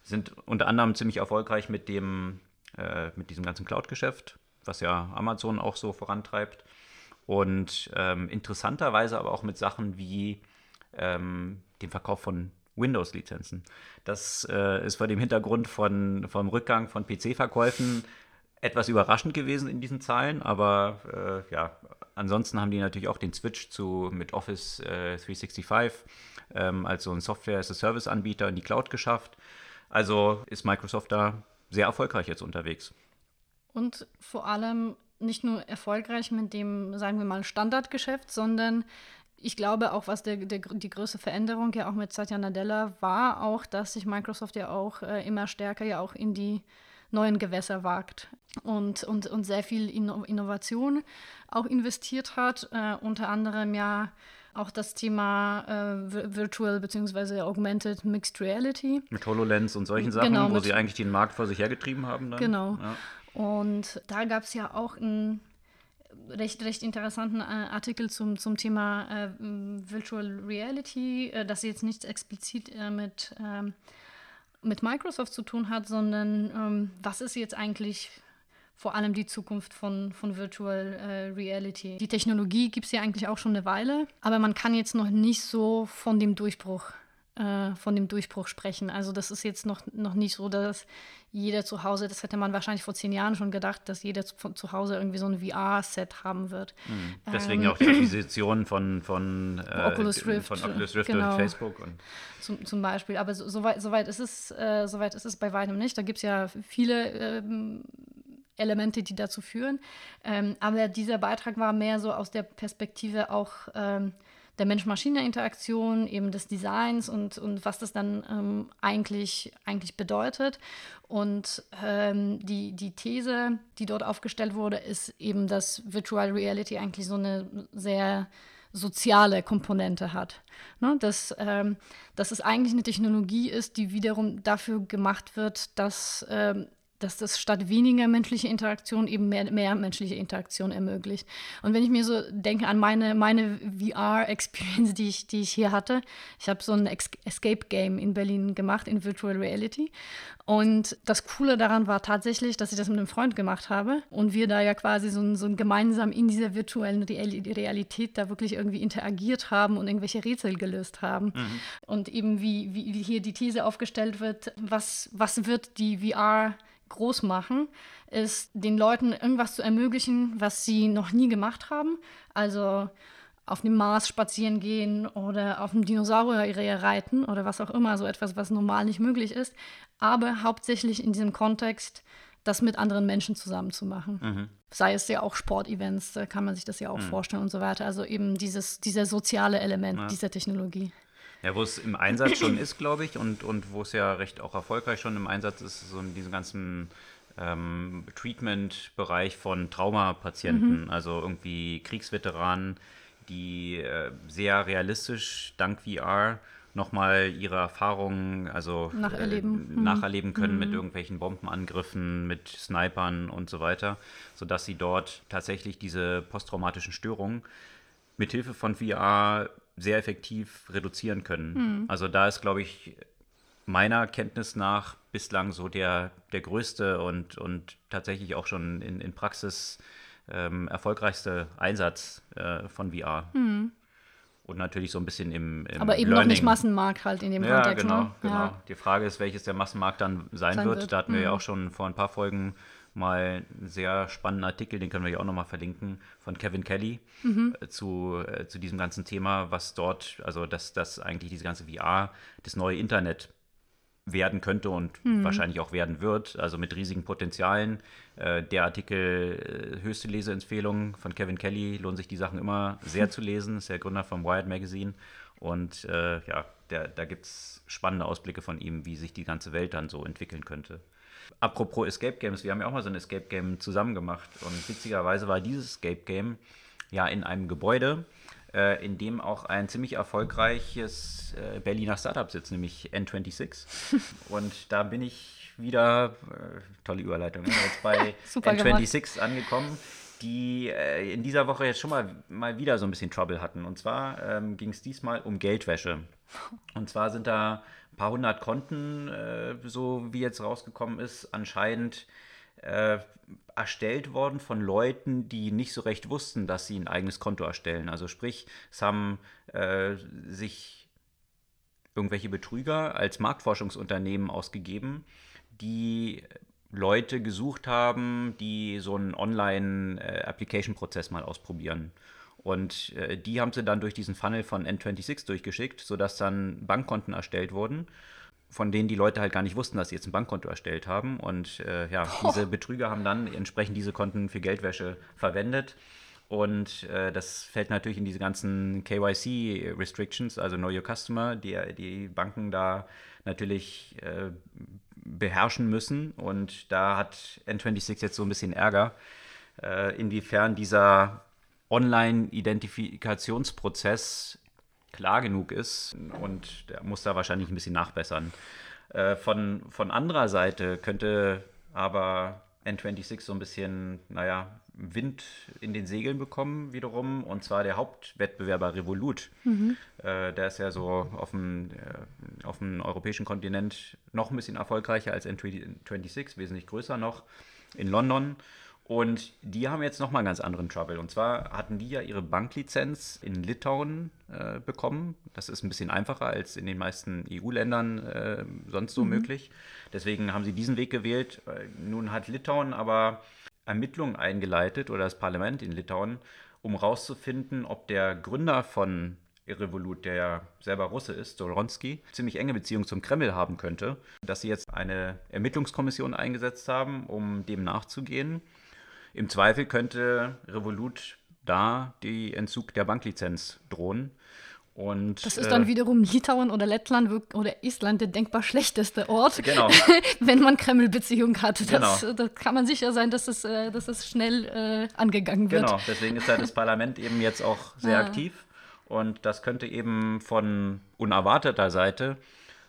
Sind unter anderem ziemlich erfolgreich mit dem, äh, mit diesem ganzen Cloud-Geschäft, was ja Amazon auch so vorantreibt und ähm, interessanterweise aber auch mit Sachen wie ähm, dem Verkauf von Windows-Lizenzen. Das äh, ist vor dem Hintergrund von, vom Rückgang von PC-Verkäufen etwas überraschend gewesen in diesen Zahlen, aber äh, ja, ansonsten haben die natürlich auch den Switch zu mit Office äh, 365 ähm, als so ein Software-as-a-Service-Anbieter in die Cloud geschafft. Also ist Microsoft da sehr erfolgreich jetzt unterwegs. Und vor allem nicht nur erfolgreich mit dem, sagen wir mal, Standardgeschäft, sondern ich glaube auch, was der, der, die größte Veränderung ja auch mit Satya Nadella war, auch, dass sich Microsoft ja auch äh, immer stärker ja auch in die neuen Gewässer wagt und, und, und sehr viel in Innovation auch investiert hat, äh, unter anderem ja auch das Thema äh, Virtual bzw. Augmented Mixed Reality. Mit HoloLens und solchen Sachen, genau, wo sie eigentlich den Markt vor sich hergetrieben haben. Dann. Genau. Ja. Und da gab es ja auch einen recht, recht interessanten äh, Artikel zum, zum Thema äh, Virtual Reality, äh, das jetzt nicht explizit äh, mit, ähm, mit Microsoft zu tun hat, sondern ähm, was ist jetzt eigentlich vor allem die Zukunft von, von Virtual äh, Reality. Die Technologie gibt es ja eigentlich auch schon eine Weile, aber man kann jetzt noch nicht so von dem Durchbruch äh, von dem Durchbruch sprechen. Also das ist jetzt noch, noch nicht so, dass jeder zu Hause, das hätte man wahrscheinlich vor zehn Jahren schon gedacht, dass jeder zu, zu Hause irgendwie so ein VR-Set haben wird. Mhm. Deswegen ähm, auch die Akquisition von, von, äh, Oculus Rift, von Oculus Rift genau. und Facebook. Und zum, zum Beispiel. Aber so, so, weit, so, weit ist es, äh, so weit ist es bei weitem nicht. Da gibt es ja viele ähm, Elemente, die dazu führen. Ähm, aber dieser Beitrag war mehr so aus der Perspektive auch ähm, der Mensch-Maschine-Interaktion, eben des Designs und, und was das dann ähm, eigentlich, eigentlich bedeutet. Und ähm, die, die These, die dort aufgestellt wurde, ist eben, dass Virtual Reality eigentlich so eine sehr soziale Komponente hat. Ne? Dass, ähm, dass es eigentlich eine Technologie ist, die wiederum dafür gemacht wird, dass ähm, dass das statt weniger menschliche Interaktion eben mehr, mehr menschliche Interaktion ermöglicht. Und wenn ich mir so denke an meine, meine VR-Experience, die ich, die ich hier hatte, ich habe so ein Escape-Game in Berlin gemacht, in Virtual Reality. Und das Coole daran war tatsächlich, dass ich das mit einem Freund gemacht habe und wir da ja quasi so, so gemeinsam in dieser virtuellen Realität da wirklich irgendwie interagiert haben und irgendwelche Rätsel gelöst haben. Mhm. Und eben wie, wie, wie hier die These aufgestellt wird, was, was wird die VR groß machen, ist den Leuten irgendwas zu ermöglichen, was sie noch nie gemacht haben. Also auf dem Mars spazieren gehen oder auf dem Dinosaurier reiten oder was auch immer, so etwas, was normal nicht möglich ist, aber hauptsächlich in diesem Kontext, das mit anderen Menschen zusammen zu machen. Mhm. Sei es ja auch Sportevents, da kann man sich das ja auch mhm. vorstellen und so weiter. Also eben dieses, dieser soziale Element ja. dieser Technologie. Ja, wo es im Einsatz schon ist, glaube ich, und, und wo es ja recht auch erfolgreich schon im Einsatz ist, so in diesem ganzen ähm, Treatment-Bereich von Traumapatienten, mhm. also irgendwie Kriegsveteranen, die äh, sehr realistisch dank VR nochmal ihre Erfahrungen also nacherleben, äh, mhm. nacherleben können mhm. mit irgendwelchen Bombenangriffen, mit Snipern und so weiter, sodass sie dort tatsächlich diese posttraumatischen Störungen mit Hilfe von VR sehr effektiv reduzieren können. Mhm. Also da ist, glaube ich, meiner Kenntnis nach bislang so der, der größte und, und tatsächlich auch schon in, in Praxis ähm, erfolgreichste Einsatz äh, von VR. Mhm. Und natürlich so ein bisschen im, im Aber eben Learning. noch nicht Massenmarkt halt in dem ja, Kontext. Genau, ne? genau. Ja. Die Frage ist, welches der Massenmarkt dann sein, sein wird. wird. Da hatten wir ja mhm. auch schon vor ein paar Folgen mal einen sehr spannenden Artikel, den können wir ja auch nochmal verlinken, von Kevin Kelly mhm. Äh, zu, äh, zu diesem ganzen Thema, was dort, also dass das eigentlich diese ganze VR das neue Internet werden könnte und mhm. wahrscheinlich auch werden wird, also mit riesigen Potenzialen. Äh, der Artikel äh, höchste Leseempfehlung von Kevin Kelly, lohnt sich die Sachen immer sehr zu lesen, ist der Gründer vom Wired Magazine und äh, ja, der, da gibt es spannende Ausblicke von ihm, wie sich die ganze Welt dann so entwickeln könnte. Apropos Escape Games, wir haben ja auch mal so ein Escape Game zusammen gemacht und witzigerweise war dieses Escape Game ja in einem Gebäude, äh, in dem auch ein ziemlich erfolgreiches äh, Berliner Startup sitzt, nämlich N26. Und da bin ich wieder, äh, tolle Überleitung, ne, jetzt bei N26 gemacht. angekommen die äh, in dieser Woche jetzt schon mal, mal wieder so ein bisschen Trouble hatten. Und zwar ähm, ging es diesmal um Geldwäsche. Und zwar sind da ein paar hundert Konten, äh, so wie jetzt rausgekommen ist, anscheinend äh, erstellt worden von Leuten, die nicht so recht wussten, dass sie ein eigenes Konto erstellen. Also sprich, es haben äh, sich irgendwelche Betrüger als Marktforschungsunternehmen ausgegeben, die Leute gesucht haben, die so einen Online-Application-Prozess mal ausprobieren. Und äh, die haben sie dann durch diesen Funnel von N26 durchgeschickt, sodass dann Bankkonten erstellt wurden von denen die Leute halt gar nicht wussten, dass sie jetzt ein Bankkonto erstellt haben. Und äh, ja, oh. diese Betrüger haben dann entsprechend diese Konten für Geldwäsche verwendet. Und äh, das fällt natürlich in diese ganzen KYC-Restrictions, also Know Your Customer, die die Banken da natürlich äh, beherrschen müssen. Und da hat N26 jetzt so ein bisschen Ärger, äh, inwiefern dieser Online-Identifikationsprozess klar genug ist und der muss da wahrscheinlich ein bisschen nachbessern. Äh, von, von anderer Seite könnte aber N26 so ein bisschen, naja, Wind in den Segeln bekommen wiederum und zwar der Hauptwettbewerber Revolut. Mhm. Äh, der ist ja so auf dem, äh, auf dem europäischen Kontinent noch ein bisschen erfolgreicher als N26, wesentlich größer noch in London und die haben jetzt nochmal einen ganz anderen Trouble. Und zwar hatten die ja ihre Banklizenz in Litauen äh, bekommen. Das ist ein bisschen einfacher als in den meisten EU-Ländern äh, sonst so mhm. möglich. Deswegen haben sie diesen Weg gewählt. Nun hat Litauen aber Ermittlungen eingeleitet oder das Parlament in Litauen, um herauszufinden, ob der Gründer von Revolut, der ja selber Russe ist, Doronsky, ziemlich enge Beziehungen zum Kreml haben könnte, dass sie jetzt eine Ermittlungskommission eingesetzt haben, um dem nachzugehen. Im Zweifel könnte Revolut da die Entzug der Banklizenz drohen. Und, das ist dann äh, wiederum Litauen oder Lettland oder Island der denkbar schlechteste Ort, genau. wenn man Kreml-Beziehungen hat. Das, genau. da kann man sicher sein, dass es, äh, dass es schnell äh, angegangen wird. Genau, deswegen ist ja das Parlament eben jetzt auch sehr ah. aktiv. Und das könnte eben von unerwarteter Seite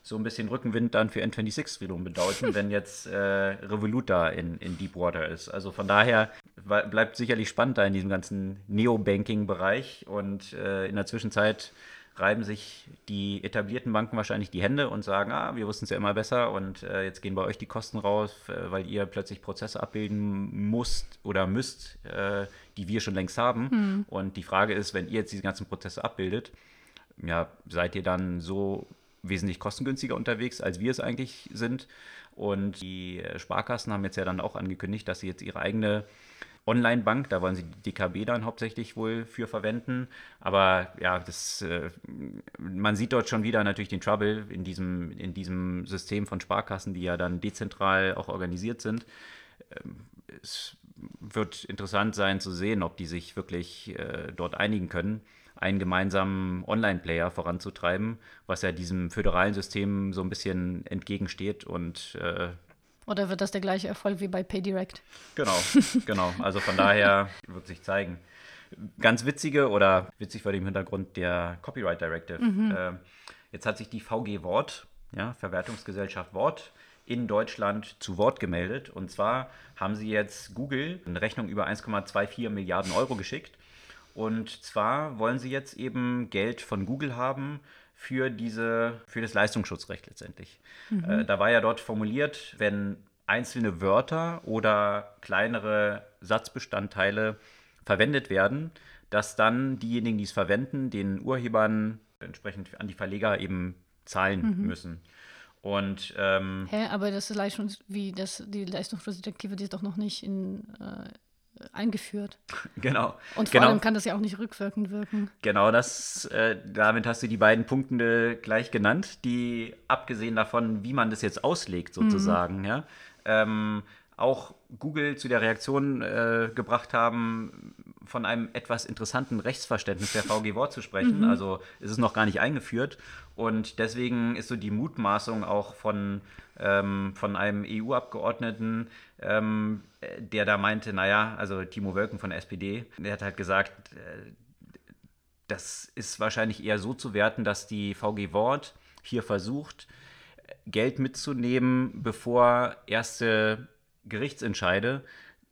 so ein bisschen Rückenwind dann für N26 wiederum bedeuten, wenn jetzt äh, Revolut da in, in Deepwater ist. Also von daher bleibt sicherlich spannend da in diesem ganzen Neo-Banking-Bereich und äh, in der Zwischenzeit reiben sich die etablierten Banken wahrscheinlich die Hände und sagen, ah, wir wussten es ja immer besser und äh, jetzt gehen bei euch die Kosten raus, äh, weil ihr plötzlich Prozesse abbilden musst oder müsst, äh, die wir schon längst haben. Hm. Und die Frage ist, wenn ihr jetzt diese ganzen Prozesse abbildet, ja, seid ihr dann so wesentlich kostengünstiger unterwegs, als wir es eigentlich sind. Und die äh, Sparkassen haben jetzt ja dann auch angekündigt, dass sie jetzt ihre eigene Online-Bank, da wollen sie die DKB dann hauptsächlich wohl für verwenden. Aber ja, das, äh, man sieht dort schon wieder natürlich den Trouble in diesem, in diesem System von Sparkassen, die ja dann dezentral auch organisiert sind. Ähm, es wird interessant sein zu sehen, ob die sich wirklich äh, dort einigen können einen gemeinsamen Online-Player voranzutreiben, was ja diesem föderalen System so ein bisschen entgegensteht und äh, oder wird das der gleiche Erfolg wie bei PayDirect? Genau, genau. Also von daher wird sich zeigen. Ganz witzige oder witzig vor dem Hintergrund der Copyright Directive. Mhm. Äh, jetzt hat sich die VG Wort, ja, Verwertungsgesellschaft Wort, in Deutschland zu Wort gemeldet. Und zwar haben sie jetzt Google eine Rechnung über 1,24 Milliarden Euro geschickt und zwar wollen sie jetzt eben Geld von Google haben für diese, für das Leistungsschutzrecht letztendlich. Mhm. Äh, da war ja dort formuliert, wenn einzelne Wörter oder kleinere Satzbestandteile verwendet werden, dass dann diejenigen, die es verwenden, den Urhebern entsprechend an die Verleger eben zahlen mhm. müssen. Und ähm, Hä, aber das ist Leistungs wie das die Leistungsschutzdirektive, die ist doch noch nicht in äh, eingeführt. Genau. Und vor genau. allem kann das ja auch nicht rückwirkend wirken. Genau, das, äh, damit hast du die beiden Punkte gleich genannt, die abgesehen davon, wie man das jetzt auslegt, sozusagen, mhm. ja, ähm, auch Google zu der Reaktion äh, gebracht haben, von einem etwas interessanten Rechtsverständnis der VG Wort zu sprechen. Mhm. Also ist es noch gar nicht eingeführt. Und deswegen ist so die Mutmaßung auch von, ähm, von einem EU-Abgeordneten, ähm, der da meinte, naja, also Timo Wölken von der SPD, der hat halt gesagt, äh, das ist wahrscheinlich eher so zu werten, dass die VG Wort hier versucht, Geld mitzunehmen, bevor erste Gerichtsentscheide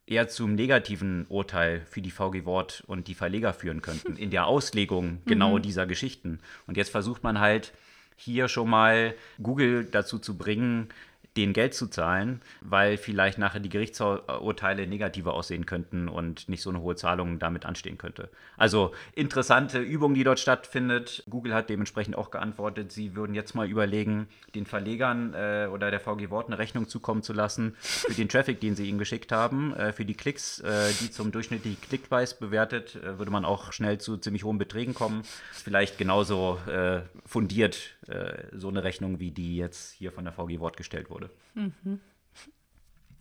eher zum negativen Urteil für die VG Wort und die Verleger führen könnten, in der Auslegung genau mhm. dieser Geschichten. Und jetzt versucht man halt hier schon mal Google dazu zu bringen, denen Geld zu zahlen, weil vielleicht nachher die Gerichtsurteile negativer aussehen könnten und nicht so eine hohe Zahlung damit anstehen könnte. Also interessante Übung, die dort stattfindet. Google hat dementsprechend auch geantwortet, sie würden jetzt mal überlegen, den Verlegern äh, oder der VG Wort eine Rechnung zukommen zu lassen für den Traffic, den sie ihnen geschickt haben, äh, für die Klicks, äh, die zum durchschnittlichen Klickpreis bewertet, äh, würde man auch schnell zu ziemlich hohen Beträgen kommen. Vielleicht genauso äh, fundiert äh, so eine Rechnung, wie die jetzt hier von der VG Wort gestellt wurde wurde. Mhm.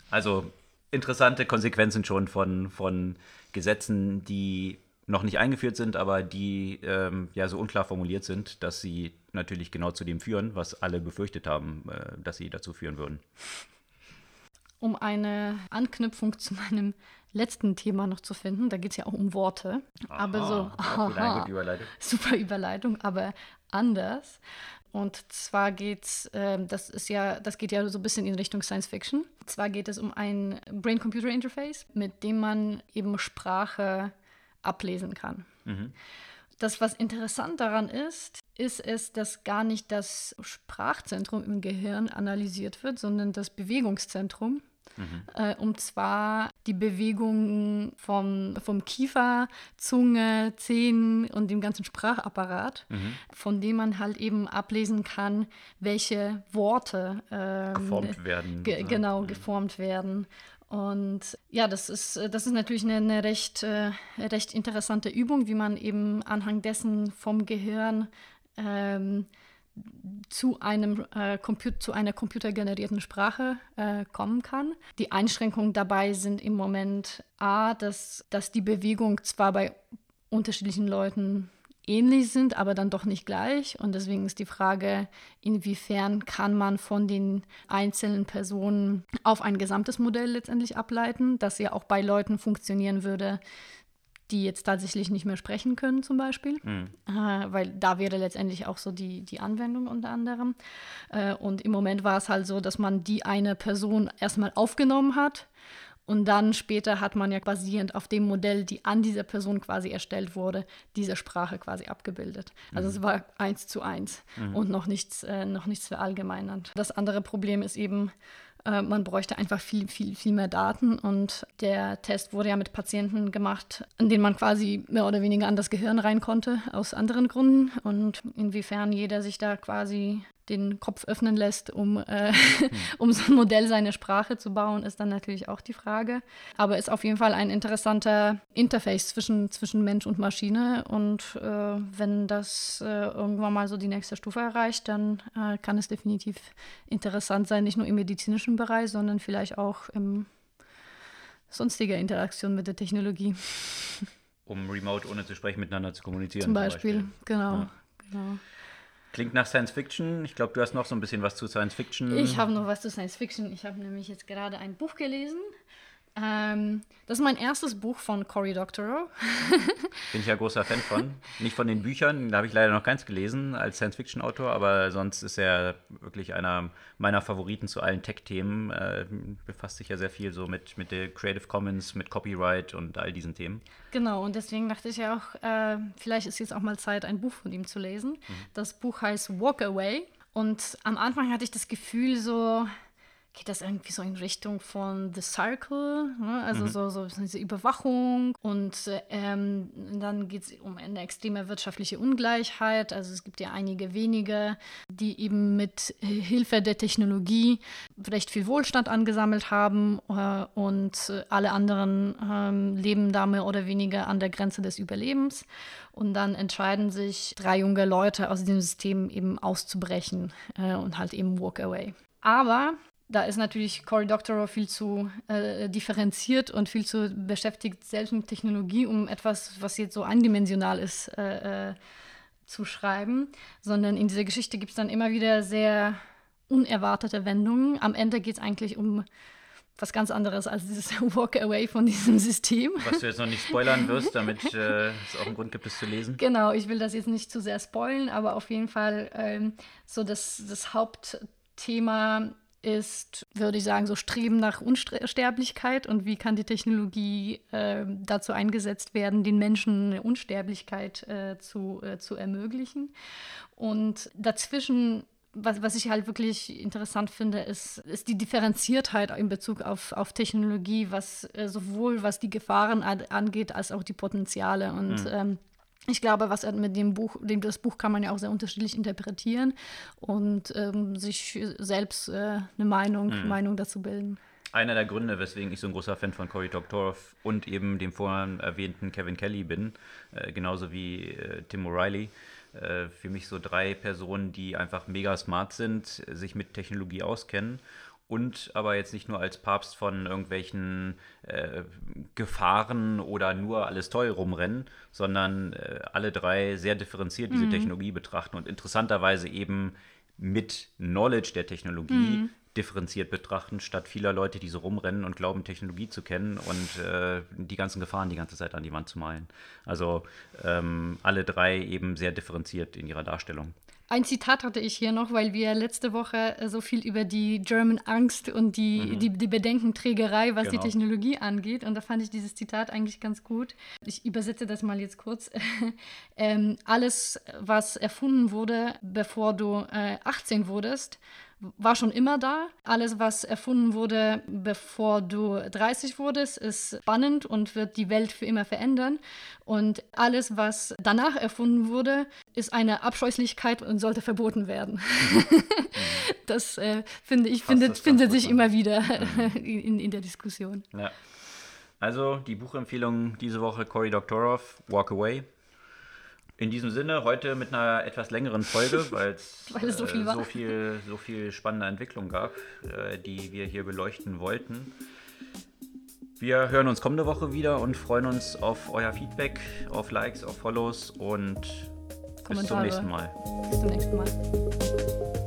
Also interessante Konsequenzen schon von, von Gesetzen, die noch nicht eingeführt sind, aber die ähm, ja so unklar formuliert sind, dass sie natürlich genau zu dem führen, was alle befürchtet haben, äh, dass sie dazu führen würden. Um eine Anknüpfung zu meinem letzten Thema noch zu finden, da geht es ja auch um Worte. Aha, aber so, aha, super Überleitung, aber anders. Und zwar geht's, äh, das ist ja, das geht ja so ein bisschen in Richtung Science Fiction. Und zwar geht es um ein Brain-Computer-Interface, mit dem man eben Sprache ablesen kann. Mhm. Das, was interessant daran ist, ist es, dass gar nicht das Sprachzentrum im Gehirn analysiert wird, sondern das Bewegungszentrum. Mhm. Äh, und zwar die Bewegungen vom, vom Kiefer, Zunge, Zähnen und dem ganzen Sprachapparat, mhm. von dem man halt eben ablesen kann, welche Worte ähm, geformt werden. Ge genau, mhm. geformt werden. Und ja, das ist, das ist natürlich eine, eine recht, äh, recht interessante Übung, wie man eben anhand dessen vom Gehirn ähm, zu, einem, äh, zu einer computergenerierten Sprache äh, kommen kann. Die Einschränkungen dabei sind im Moment A, dass, dass die Bewegung zwar bei unterschiedlichen Leuten ähnlich sind, aber dann doch nicht gleich. Und deswegen ist die Frage, inwiefern kann man von den einzelnen Personen auf ein gesamtes Modell letztendlich ableiten, das ja auch bei Leuten funktionieren würde, die jetzt tatsächlich nicht mehr sprechen können, zum Beispiel. Mhm. Äh, weil da wäre letztendlich auch so die, die Anwendung unter anderem. Äh, und im Moment war es halt so, dass man die eine Person erstmal aufgenommen hat. Und dann später hat man ja basierend auf dem Modell, die an dieser Person quasi erstellt wurde, diese Sprache quasi abgebildet. Also mhm. es war eins zu eins mhm. und noch nichts, äh, noch nichts verallgemeinert. Das andere Problem ist eben, äh, man bräuchte einfach viel, viel, viel mehr Daten. Und der Test wurde ja mit Patienten gemacht, an denen man quasi mehr oder weniger an das Gehirn rein konnte, aus anderen Gründen. Und inwiefern jeder sich da quasi den Kopf öffnen lässt, um, äh, um so ein Modell seine Sprache zu bauen, ist dann natürlich auch die Frage. Aber ist auf jeden Fall ein interessanter Interface zwischen, zwischen Mensch und Maschine. Und äh, wenn das äh, irgendwann mal so die nächste Stufe erreicht, dann äh, kann es definitiv interessant sein, nicht nur im medizinischen Bereich, sondern vielleicht auch im sonstiger Interaktion mit der Technologie. Um remote ohne zu sprechen miteinander zu kommunizieren. Zum Beispiel, zum Beispiel. genau. Ja. genau. Klingt nach Science Fiction. Ich glaube, du hast noch so ein bisschen was zu Science Fiction. Ich habe noch was zu Science Fiction. Ich habe nämlich jetzt gerade ein Buch gelesen. Ähm, das ist mein erstes Buch von Cory Doctorow. Bin ich ja großer Fan von. Nicht von den Büchern, da habe ich leider noch keins gelesen als Science-Fiction-Autor, aber sonst ist er wirklich einer meiner Favoriten zu allen Tech-Themen. Äh, befasst sich ja sehr viel so mit, mit der Creative Commons, mit Copyright und all diesen Themen. Genau, und deswegen dachte ich ja auch, äh, vielleicht ist jetzt auch mal Zeit, ein Buch von ihm zu lesen. Mhm. Das Buch heißt Walk Away. Und am Anfang hatte ich das Gefühl, so geht das irgendwie so in Richtung von The Circle, ne? also mhm. so, so diese Überwachung und ähm, dann geht es um eine extreme wirtschaftliche Ungleichheit. Also es gibt ja einige wenige, die eben mit Hilfe der Technologie recht viel Wohlstand angesammelt haben äh, und alle anderen ähm, leben da mehr oder weniger an der Grenze des Überlebens. Und dann entscheiden sich drei junge Leute aus diesem System eben auszubrechen äh, und halt eben walk away. Aber da ist natürlich Cory Doctorow viel zu äh, differenziert und viel zu beschäftigt, selbst mit Technologie, um etwas, was jetzt so eindimensional ist, äh, äh, zu schreiben. Sondern in dieser Geschichte gibt es dann immer wieder sehr unerwartete Wendungen. Am Ende geht es eigentlich um was ganz anderes als dieses Walk Away von diesem System. Was du jetzt noch nicht spoilern wirst, damit äh, es auch einen Grund gibt, es zu lesen. Genau, ich will das jetzt nicht zu sehr spoilen, aber auf jeden Fall ähm, so das, das Hauptthema ist, würde ich sagen, so Streben nach Unsterblichkeit und wie kann die Technologie äh, dazu eingesetzt werden, den Menschen eine Unsterblichkeit äh, zu, äh, zu ermöglichen. Und dazwischen was, was ich halt wirklich interessant finde, ist, ist die Differenziertheit in Bezug auf, auf Technologie, was äh, sowohl was die Gefahren an, angeht, als auch die Potenziale. Und mhm. ähm, ich glaube, was mit dem Buch, dem, das Buch kann man ja auch sehr unterschiedlich interpretieren und ähm, sich selbst äh, eine Meinung, mhm. Meinung dazu bilden. Einer der Gründe, weswegen ich so ein großer Fan von Cory Doctorow und eben dem vorhin erwähnten Kevin Kelly bin, äh, genauso wie äh, Tim O'Reilly, äh, für mich so drei Personen, die einfach mega smart sind, sich mit Technologie auskennen und aber jetzt nicht nur als Papst von irgendwelchen äh, Gefahren oder nur alles toll rumrennen, sondern äh, alle drei sehr differenziert diese mhm. Technologie betrachten und interessanterweise eben mit Knowledge der Technologie mhm. differenziert betrachten, statt vieler Leute, die so rumrennen und glauben, Technologie zu kennen und äh, die ganzen Gefahren die ganze Zeit an die Wand zu malen. Also ähm, alle drei eben sehr differenziert in ihrer Darstellung. Ein Zitat hatte ich hier noch, weil wir letzte Woche äh, so viel über die German Angst und die, mhm. die, die, Bedenkenträgerei, was genau. die Technologie angeht. Und da fand ich dieses Zitat eigentlich ganz gut. Ich übersetze das mal jetzt kurz. ähm, alles, was erfunden wurde, bevor du äh, 18 wurdest, war schon immer da. Alles, was erfunden wurde, bevor du 30 wurdest, ist spannend und wird die Welt für immer verändern. Und alles, was danach erfunden wurde, ist eine Abscheußlichkeit und sollte verboten werden. das äh, finde ich findet, findet sich immer wieder mhm. in, in der Diskussion. Ja. Also die Buchempfehlung diese Woche Cory Doctorow, Walk Away. In diesem Sinne, heute mit einer etwas längeren Folge, weil es so, viel äh, so, viel, so viel spannende Entwicklung gab, äh, die wir hier beleuchten wollten. Wir hören uns kommende Woche wieder und freuen uns auf euer Feedback, auf Likes, auf Follows und bis zum nächsten Mal. Bis zum nächsten Mal.